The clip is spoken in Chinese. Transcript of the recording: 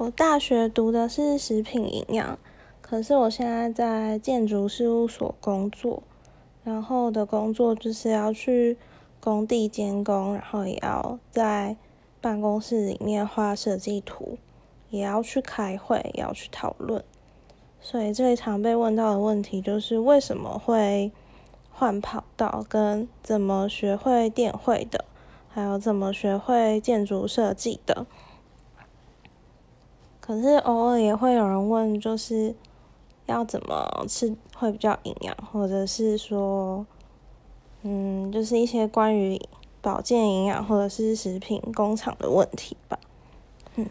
我大学读的是食品营养，可是我现在在建筑事务所工作，然后的工作就是要去工地监工，然后也要在办公室里面画设计图，也要去开会，也要去讨论。所以最常被问到的问题就是为什么会换跑道，跟怎么学会电绘的，还有怎么学会建筑设计的。可是偶尔也会有人问，就是要怎么吃会比较营养，或者是说，嗯，就是一些关于保健营养或者是食品工厂的问题吧。嗯